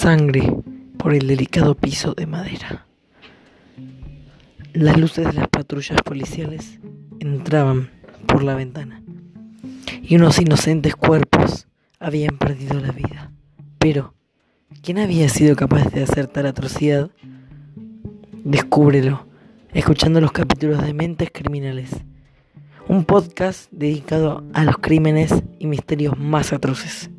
Sangre por el delicado piso de madera. Las luces de las patrullas policiales entraban por la ventana y unos inocentes cuerpos habían perdido la vida. Pero, ¿quién había sido capaz de hacer tal atrocidad? Descúbrelo, escuchando los capítulos de Mentes Criminales, un podcast dedicado a los crímenes y misterios más atroces.